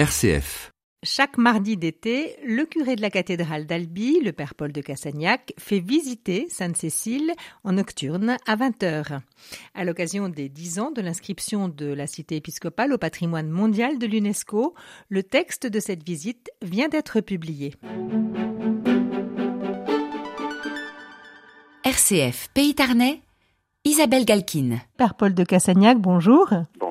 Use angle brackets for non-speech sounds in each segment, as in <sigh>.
RCF. Chaque mardi d'été, le curé de la cathédrale d'Albi, le père Paul de Cassagnac, fait visiter Sainte-Cécile en nocturne à 20h. À l'occasion des 10 ans de l'inscription de la cité épiscopale au patrimoine mondial de l'UNESCO, le texte de cette visite vient d'être publié. RCF Pays Tarnais, Isabelle Galkin. Père Paul de Cassagnac, bonjour. Bonjour.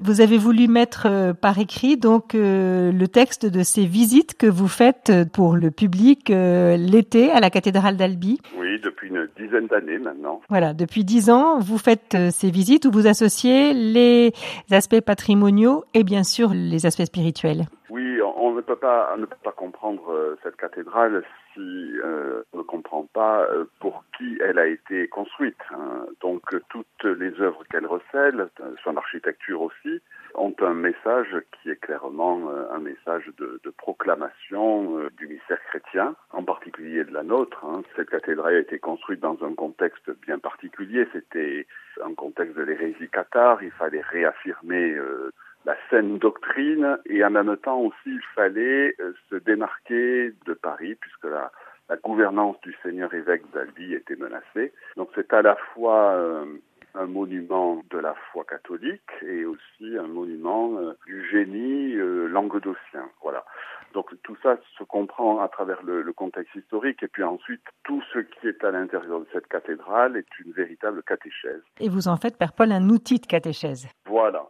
Vous avez voulu mettre euh, par écrit donc euh, le texte de ces visites que vous faites pour le public euh, l'été à la cathédrale d'Albi. Oui, depuis une dizaine d'années maintenant. Voilà, depuis dix ans, vous faites ces visites où vous associez les aspects patrimoniaux et bien sûr les aspects spirituels. Oui, on on ne peut on ne peut pas comprendre euh, cette cathédrale si euh, on ne comprend pas euh, pour qui elle a été construite. hein. Donc toutes les œuvres qu'elle recèle, son architecture aussi, ont un message qui est clairement un message de, proclamation du mystère chrétien, en particulier de la nôtre. hein. Cette cathédrale a été construite dans un contexte bien particulier. C'était un contexte de l'hérésie cathare. Il fallait réaffirmer la saine doctrine et en même temps aussi il fallait euh, se démarquer de Paris puisque la, la gouvernance du seigneur évêque d'Albi était menacée. Donc c'est à la fois euh, un monument de la foi catholique et aussi un monument euh, du génie euh, languedocien. Voilà. Donc tout ça se comprend à travers le, le contexte historique et puis ensuite tout ce qui est à l'intérieur de cette cathédrale est une véritable catéchèse. Et vous en faites, Père Paul, un outil de catéchèse. Voilà.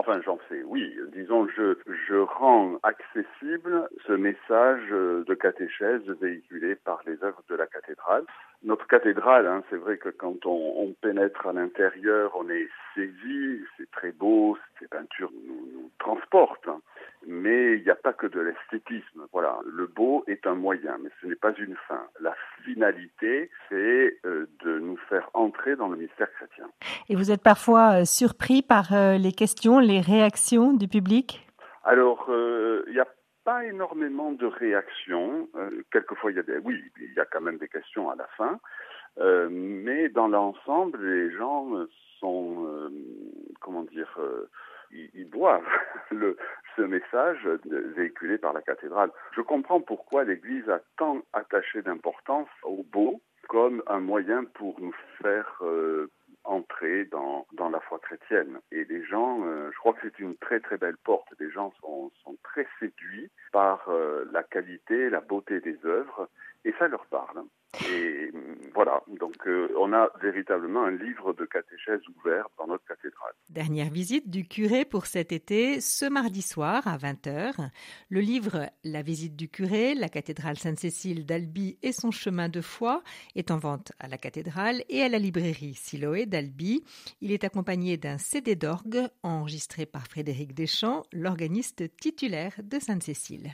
Enfin, j'en fais, oui. Disons, je, je rends accessible ce message euh, de catéchèse véhiculé par les œuvres de la cathédrale. Notre cathédrale, hein, c'est vrai que quand on, on pénètre à l'intérieur, on est saisi, c'est très beau, ces peintures nous, nous transportent. hein. Mais il n'y a pas que de l'esthétisme. Voilà, le beau est un moyen, mais ce n'est pas une fin. La finalité, c'est euh, de nous faire entrer dans le mystère chrétien. Et vous êtes parfois euh, surpris par euh, les questions, les réactions du public? Alors, euh, il n'y a pas énormément de réactions. Euh, quelquefois, il y a des, oui, il y a quand même des questions à la fin. Euh, mais dans l'ensemble, les gens euh, sont, euh, comment dire, euh, ils, ils boivent <laughs> ce message véhiculé par la cathédrale. Je comprends pourquoi l'Église a tant attaché d'importance au beau comme un moyen pour nous faire euh, entrer dans, la foi chrétienne. Et les gens, euh, je crois que c'est une très très belle porte. Les gens sont, sont très séduits par euh, la qualité, la beauté des œuvres, et ça leur parle. Et hum, voilà, donc euh, on a véritablement un livre de catéchèse ouvert dans notre cathédrale. Dernière visite du curé pour cet été, ce mardi soir à 20h. Le livre La visite du curé, la cathédrale Sainte-Cécile d'Albi et son chemin de foi est en vente à la cathédrale et à la librairie Siloé d'Albi. Il est accompagné d'un CD d'orgue enregistré par Frédéric Deschamps, l'organiste titulaire de Sainte-Cécile.